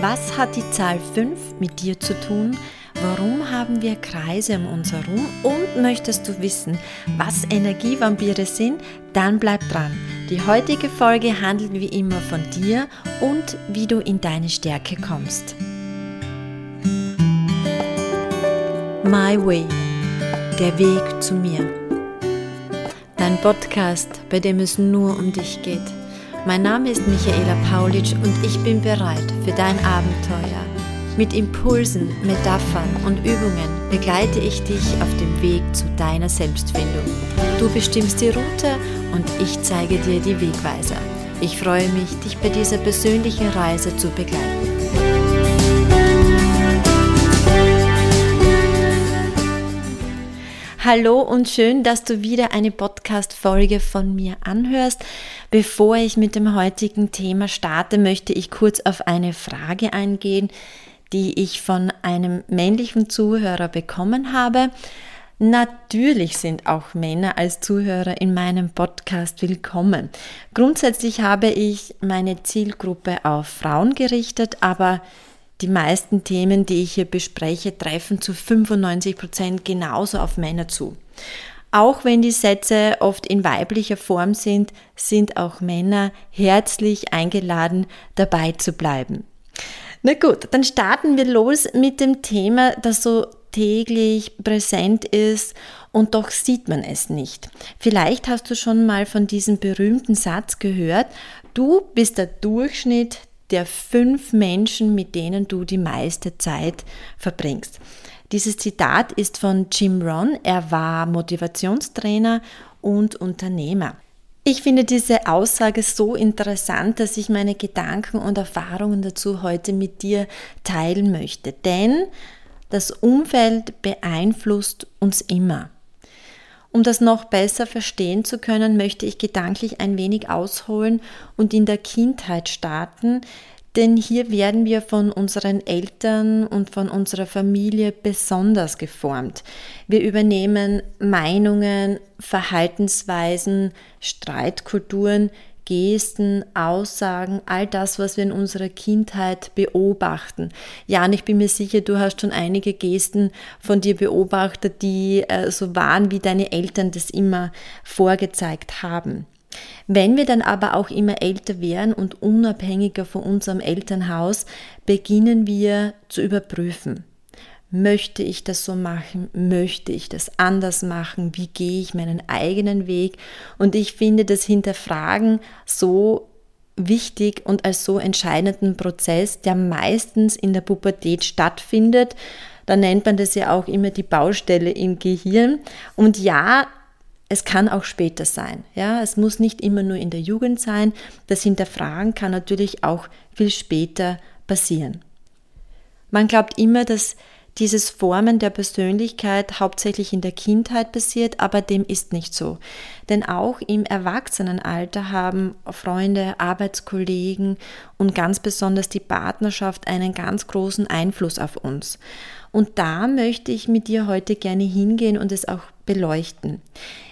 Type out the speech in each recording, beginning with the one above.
Was hat die Zahl 5 mit dir zu tun? Warum haben wir Kreise um uns herum? Und möchtest du wissen, was Energievampire sind? Dann bleib dran. Die heutige Folge handelt wie immer von dir und wie du in deine Stärke kommst. My Way. Der Weg zu mir. Dein Podcast, bei dem es nur um dich geht. Mein Name ist Michaela Paulitsch und ich bin bereit für dein Abenteuer. Mit Impulsen, Metaphern und Übungen begleite ich dich auf dem Weg zu deiner Selbstfindung. Du bestimmst die Route und ich zeige dir die Wegweiser. Ich freue mich, dich bei dieser persönlichen Reise zu begleiten. Hallo und schön, dass du wieder eine Podcast-Folge von mir anhörst. Bevor ich mit dem heutigen Thema starte, möchte ich kurz auf eine Frage eingehen, die ich von einem männlichen Zuhörer bekommen habe. Natürlich sind auch Männer als Zuhörer in meinem Podcast willkommen. Grundsätzlich habe ich meine Zielgruppe auf Frauen gerichtet, aber die meisten Themen, die ich hier bespreche, treffen zu 95 Prozent genauso auf Männer zu. Auch wenn die Sätze oft in weiblicher Form sind, sind auch Männer herzlich eingeladen, dabei zu bleiben. Na gut, dann starten wir los mit dem Thema, das so täglich präsent ist und doch sieht man es nicht. Vielleicht hast du schon mal von diesem berühmten Satz gehört, du bist der Durchschnitt der fünf Menschen, mit denen du die meiste Zeit verbringst. Dieses Zitat ist von Jim Ron. Er war Motivationstrainer und Unternehmer. Ich finde diese Aussage so interessant, dass ich meine Gedanken und Erfahrungen dazu heute mit dir teilen möchte. Denn das Umfeld beeinflusst uns immer. Um das noch besser verstehen zu können, möchte ich gedanklich ein wenig ausholen und in der Kindheit starten, denn hier werden wir von unseren Eltern und von unserer Familie besonders geformt. Wir übernehmen Meinungen, Verhaltensweisen, Streitkulturen, Gesten, Aussagen, all das, was wir in unserer Kindheit beobachten. Jan, ich bin mir sicher, du hast schon einige Gesten von dir beobachtet, die äh, so waren, wie deine Eltern das immer vorgezeigt haben. Wenn wir dann aber auch immer älter werden und unabhängiger von unserem Elternhaus, beginnen wir zu überprüfen. Möchte ich das so machen? Möchte ich das anders machen? Wie gehe ich meinen eigenen Weg? Und ich finde das Hinterfragen so wichtig und als so entscheidenden Prozess, der meistens in der Pubertät stattfindet. Da nennt man das ja auch immer die Baustelle im Gehirn. Und ja, es kann auch später sein. Ja, es muss nicht immer nur in der Jugend sein. Das Hinterfragen kann natürlich auch viel später passieren. Man glaubt immer, dass dieses Formen der Persönlichkeit hauptsächlich in der Kindheit passiert, aber dem ist nicht so. Denn auch im Erwachsenenalter haben Freunde, Arbeitskollegen und ganz besonders die Partnerschaft einen ganz großen Einfluss auf uns. Und da möchte ich mit dir heute gerne hingehen und es auch beleuchten.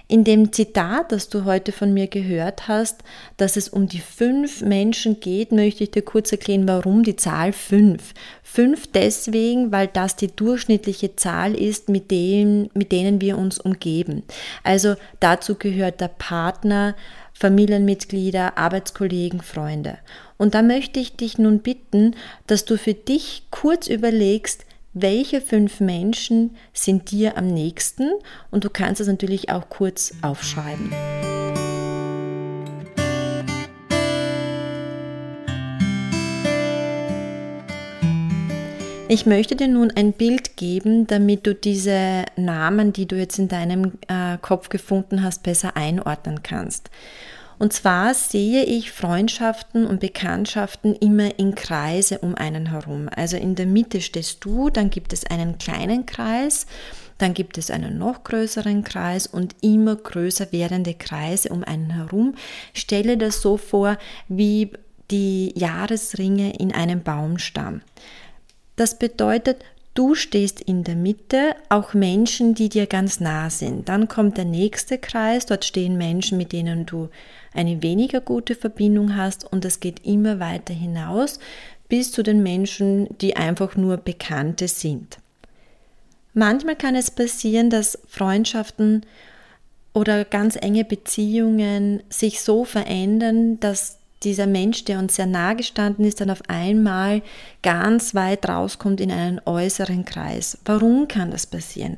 In dem Zitat, das du heute von mir gehört hast, dass es um die fünf Menschen geht, möchte ich dir kurz erklären, warum die Zahl fünf. Fünf deswegen, weil das die durchschnittliche Zahl ist, mit, dem, mit denen wir uns umgeben. Also dazu gehört der Partner, Familienmitglieder, Arbeitskollegen, Freunde. Und da möchte ich dich nun bitten, dass du für dich kurz überlegst, welche fünf Menschen sind dir am nächsten und du kannst es natürlich auch kurz aufschreiben. Ich möchte dir nun ein Bild geben, damit du diese Namen, die du jetzt in deinem äh, Kopf gefunden hast, besser einordnen kannst. Und zwar sehe ich Freundschaften und Bekanntschaften immer in Kreise um einen herum. Also in der Mitte stehst du, dann gibt es einen kleinen Kreis, dann gibt es einen noch größeren Kreis und immer größer werdende Kreise um einen herum. Stelle das so vor wie die Jahresringe in einem Baumstamm. Das bedeutet, Du stehst in der Mitte, auch Menschen, die dir ganz nah sind. Dann kommt der nächste Kreis, dort stehen Menschen, mit denen du eine weniger gute Verbindung hast und es geht immer weiter hinaus, bis zu den Menschen, die einfach nur Bekannte sind. Manchmal kann es passieren, dass Freundschaften oder ganz enge Beziehungen sich so verändern, dass dieser Mensch, der uns sehr nahe gestanden ist, dann auf einmal ganz weit rauskommt in einen äußeren Kreis. Warum kann das passieren?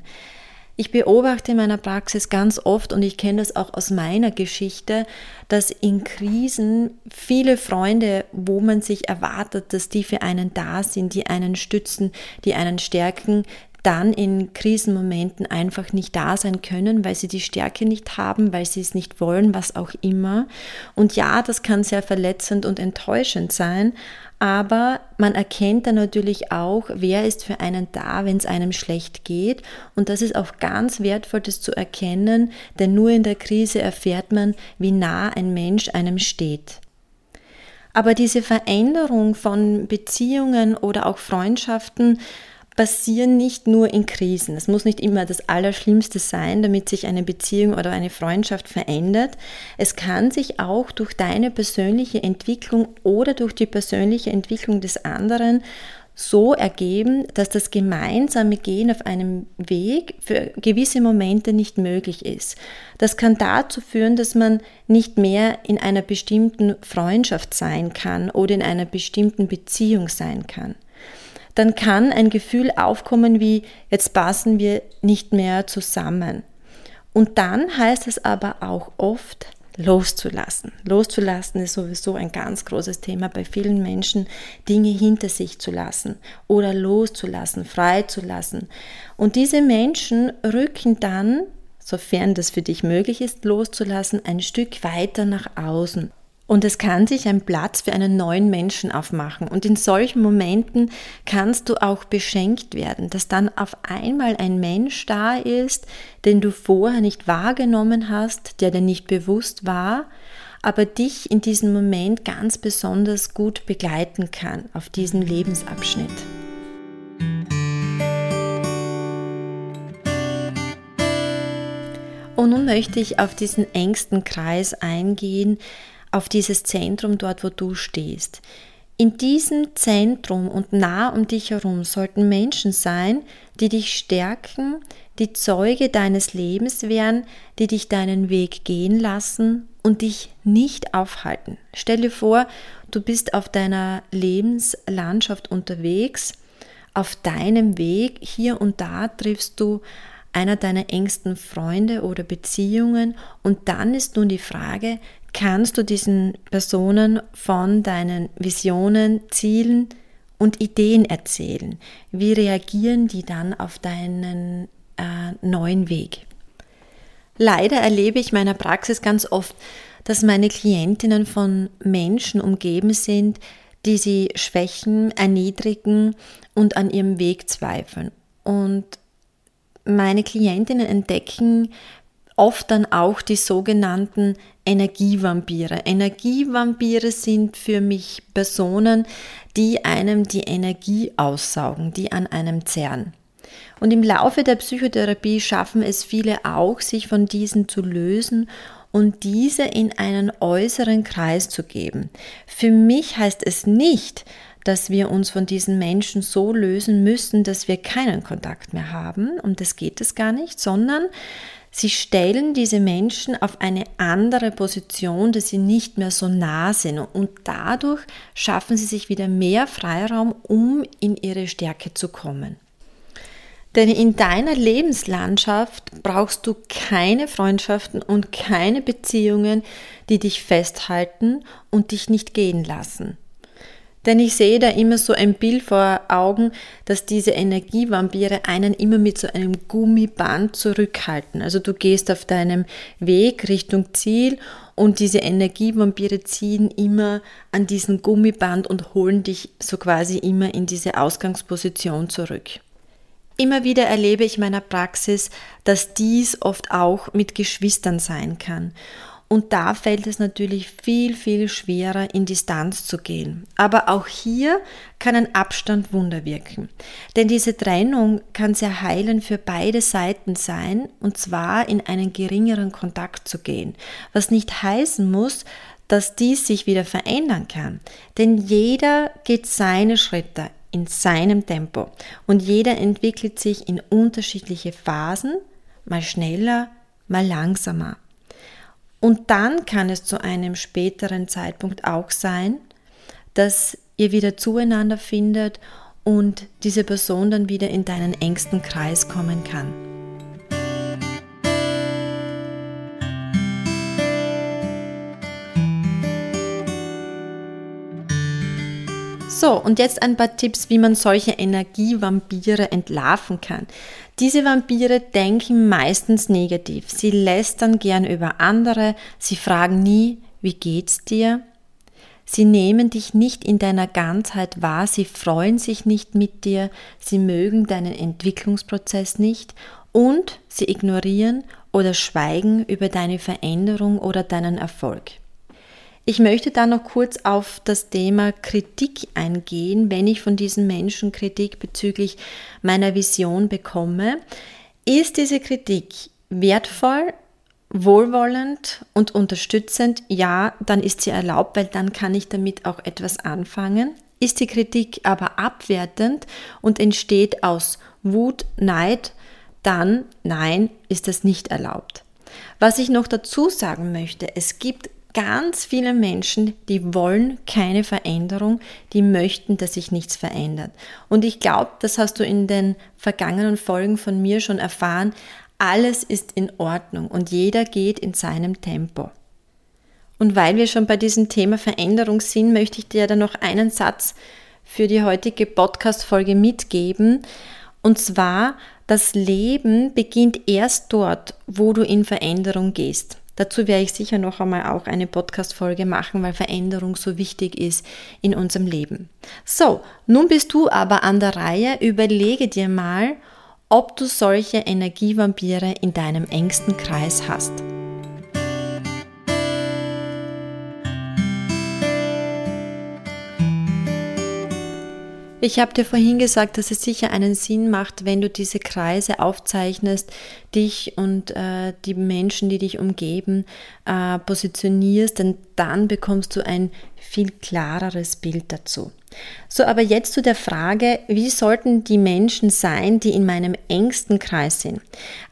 Ich beobachte in meiner Praxis ganz oft und ich kenne das auch aus meiner Geschichte, dass in Krisen viele Freunde, wo man sich erwartet, dass die für einen da sind, die einen stützen, die einen stärken, dann in Krisenmomenten einfach nicht da sein können, weil sie die Stärke nicht haben, weil sie es nicht wollen, was auch immer. Und ja, das kann sehr verletzend und enttäuschend sein, aber man erkennt dann natürlich auch, wer ist für einen da, wenn es einem schlecht geht. Und das ist auch ganz wertvoll, das zu erkennen, denn nur in der Krise erfährt man, wie nah ein Mensch einem steht. Aber diese Veränderung von Beziehungen oder auch Freundschaften passieren nicht nur in Krisen. Es muss nicht immer das Allerschlimmste sein, damit sich eine Beziehung oder eine Freundschaft verändert. Es kann sich auch durch deine persönliche Entwicklung oder durch die persönliche Entwicklung des anderen so ergeben, dass das gemeinsame Gehen auf einem Weg für gewisse Momente nicht möglich ist. Das kann dazu führen, dass man nicht mehr in einer bestimmten Freundschaft sein kann oder in einer bestimmten Beziehung sein kann dann kann ein Gefühl aufkommen wie, jetzt passen wir nicht mehr zusammen. Und dann heißt es aber auch oft, loszulassen. Loszulassen ist sowieso ein ganz großes Thema bei vielen Menschen, Dinge hinter sich zu lassen oder loszulassen, freizulassen. Und diese Menschen rücken dann, sofern das für dich möglich ist, loszulassen, ein Stück weiter nach außen. Und es kann sich ein Platz für einen neuen Menschen aufmachen. Und in solchen Momenten kannst du auch beschenkt werden, dass dann auf einmal ein Mensch da ist, den du vorher nicht wahrgenommen hast, der dir nicht bewusst war, aber dich in diesem Moment ganz besonders gut begleiten kann auf diesem Lebensabschnitt. Und nun möchte ich auf diesen engsten Kreis eingehen, auf dieses Zentrum dort, wo du stehst. In diesem Zentrum und nah um dich herum sollten Menschen sein, die dich stärken, die Zeuge deines Lebens wären, die dich deinen Weg gehen lassen und dich nicht aufhalten. Stell dir vor, du bist auf deiner Lebenslandschaft unterwegs, auf deinem Weg, hier und da triffst du einer deiner engsten Freunde oder Beziehungen und dann ist nun die Frage, kannst du diesen Personen von deinen Visionen, Zielen und Ideen erzählen. Wie reagieren die dann auf deinen äh, neuen Weg? Leider erlebe ich meiner Praxis ganz oft, dass meine Klientinnen von Menschen umgeben sind, die sie schwächen, erniedrigen und an ihrem Weg zweifeln. Und meine Klientinnen entdecken oft dann auch die sogenannten Energievampire. Energievampire sind für mich Personen, die einem die Energie aussaugen, die an einem zerren. Und im Laufe der Psychotherapie schaffen es viele auch, sich von diesen zu lösen und diese in einen äußeren Kreis zu geben. Für mich heißt es nicht, dass wir uns von diesen Menschen so lösen müssen, dass wir keinen Kontakt mehr haben. Und das geht es gar nicht, sondern Sie stellen diese Menschen auf eine andere Position, dass sie nicht mehr so nah sind und dadurch schaffen sie sich wieder mehr Freiraum, um in ihre Stärke zu kommen. Denn in deiner Lebenslandschaft brauchst du keine Freundschaften und keine Beziehungen, die dich festhalten und dich nicht gehen lassen. Denn ich sehe da immer so ein Bild vor Augen, dass diese Energievampire einen immer mit so einem Gummiband zurückhalten. Also du gehst auf deinem Weg Richtung Ziel und diese Energievampire ziehen immer an diesen Gummiband und holen dich so quasi immer in diese Ausgangsposition zurück. Immer wieder erlebe ich in meiner Praxis, dass dies oft auch mit Geschwistern sein kann. Und da fällt es natürlich viel, viel schwerer, in Distanz zu gehen. Aber auch hier kann ein Abstand Wunder wirken. Denn diese Trennung kann sehr heilend für beide Seiten sein, und zwar in einen geringeren Kontakt zu gehen. Was nicht heißen muss, dass dies sich wieder verändern kann. Denn jeder geht seine Schritte in seinem Tempo und jeder entwickelt sich in unterschiedliche Phasen, mal schneller, mal langsamer. Und dann kann es zu einem späteren Zeitpunkt auch sein, dass ihr wieder zueinander findet und diese Person dann wieder in deinen engsten Kreis kommen kann. So, und jetzt ein paar Tipps, wie man solche Energievampire entlarven kann. Diese Vampire denken meistens negativ. Sie lästern gern über andere, sie fragen nie, wie geht's dir? Sie nehmen dich nicht in deiner Ganzheit wahr, sie freuen sich nicht mit dir, sie mögen deinen Entwicklungsprozess nicht und sie ignorieren oder schweigen über deine Veränderung oder deinen Erfolg. Ich möchte da noch kurz auf das Thema Kritik eingehen, wenn ich von diesen Menschen Kritik bezüglich meiner Vision bekomme. Ist diese Kritik wertvoll, wohlwollend und unterstützend? Ja, dann ist sie erlaubt, weil dann kann ich damit auch etwas anfangen. Ist die Kritik aber abwertend und entsteht aus Wut, Neid, dann nein, ist das nicht erlaubt. Was ich noch dazu sagen möchte, es gibt ganz viele Menschen, die wollen keine Veränderung, die möchten, dass sich nichts verändert. Und ich glaube, das hast du in den vergangenen Folgen von mir schon erfahren, alles ist in Ordnung und jeder geht in seinem Tempo. Und weil wir schon bei diesem Thema Veränderung sind, möchte ich dir dann noch einen Satz für die heutige Podcast-Folge mitgeben. Und zwar, das Leben beginnt erst dort, wo du in Veränderung gehst. Dazu werde ich sicher noch einmal auch eine Podcast-Folge machen, weil Veränderung so wichtig ist in unserem Leben. So, nun bist du aber an der Reihe. Überlege dir mal, ob du solche Energievampire in deinem engsten Kreis hast. Ich habe dir vorhin gesagt, dass es sicher einen Sinn macht, wenn du diese Kreise aufzeichnest, dich und äh, die Menschen, die dich umgeben, äh, positionierst, denn dann bekommst du ein viel klareres Bild dazu. So, aber jetzt zu der Frage, wie sollten die Menschen sein, die in meinem engsten Kreis sind?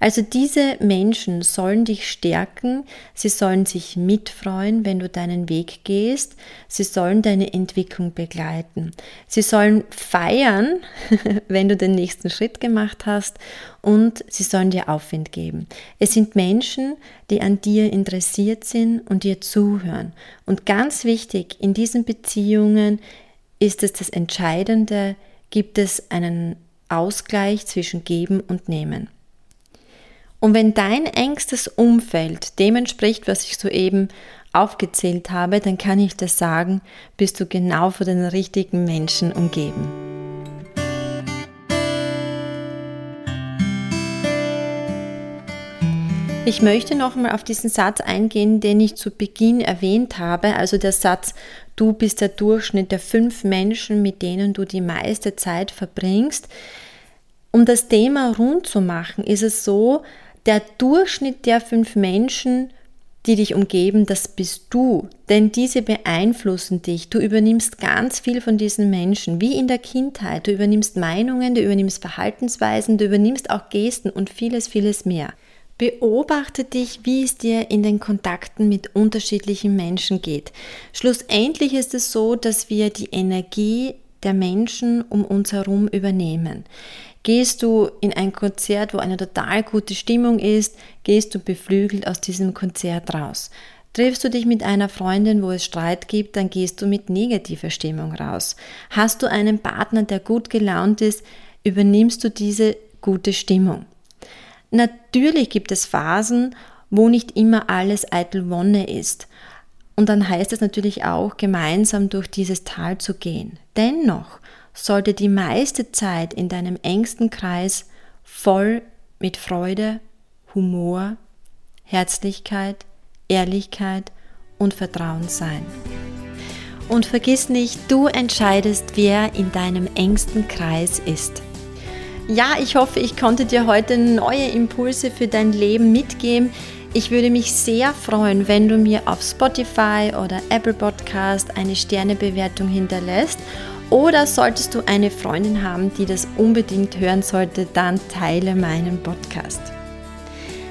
Also diese Menschen sollen dich stärken, sie sollen sich mitfreuen, wenn du deinen Weg gehst, sie sollen deine Entwicklung begleiten, sie sollen feiern, wenn du den nächsten Schritt gemacht hast und sie sollen dir Aufwind geben. Es sind Menschen, die an dir interessiert sind und dir zuhören. Und ganz wichtig, in diesen Beziehungen ist es das Entscheidende, gibt es einen Ausgleich zwischen Geben und Nehmen. Und wenn dein engstes Umfeld dem entspricht, was ich soeben aufgezählt habe, dann kann ich dir sagen, bist du genau von den richtigen Menschen umgeben. Ich möchte nochmal auf diesen Satz eingehen, den ich zu Beginn erwähnt habe, also der Satz, du bist der Durchschnitt der fünf Menschen, mit denen du die meiste Zeit verbringst. Um das Thema rund zu machen, ist es so, der Durchschnitt der fünf Menschen, die dich umgeben, das bist du. Denn diese beeinflussen dich. Du übernimmst ganz viel von diesen Menschen, wie in der Kindheit. Du übernimmst Meinungen, du übernimmst Verhaltensweisen, du übernimmst auch Gesten und vieles, vieles mehr. Beobachte dich, wie es dir in den Kontakten mit unterschiedlichen Menschen geht. Schlussendlich ist es so, dass wir die Energie der Menschen um uns herum übernehmen. Gehst du in ein Konzert, wo eine total gute Stimmung ist, gehst du beflügelt aus diesem Konzert raus. Triffst du dich mit einer Freundin, wo es Streit gibt, dann gehst du mit negativer Stimmung raus. Hast du einen Partner, der gut gelaunt ist, übernimmst du diese gute Stimmung. Natürlich gibt es Phasen, wo nicht immer alles eitel Wonne ist. Und dann heißt es natürlich auch, gemeinsam durch dieses Tal zu gehen. Dennoch sollte die meiste Zeit in deinem engsten Kreis voll mit Freude, Humor, Herzlichkeit, Ehrlichkeit und Vertrauen sein. Und vergiss nicht, du entscheidest, wer in deinem engsten Kreis ist. Ja, ich hoffe, ich konnte dir heute neue Impulse für dein Leben mitgeben. Ich würde mich sehr freuen, wenn du mir auf Spotify oder Apple Podcast eine Sternebewertung hinterlässt. Oder solltest du eine Freundin haben, die das unbedingt hören sollte, dann teile meinen Podcast.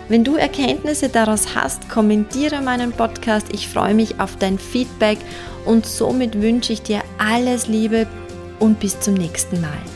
Wenn du Erkenntnisse daraus hast, kommentiere meinen Podcast. Ich freue mich auf dein Feedback und somit wünsche ich dir alles Liebe und bis zum nächsten Mal.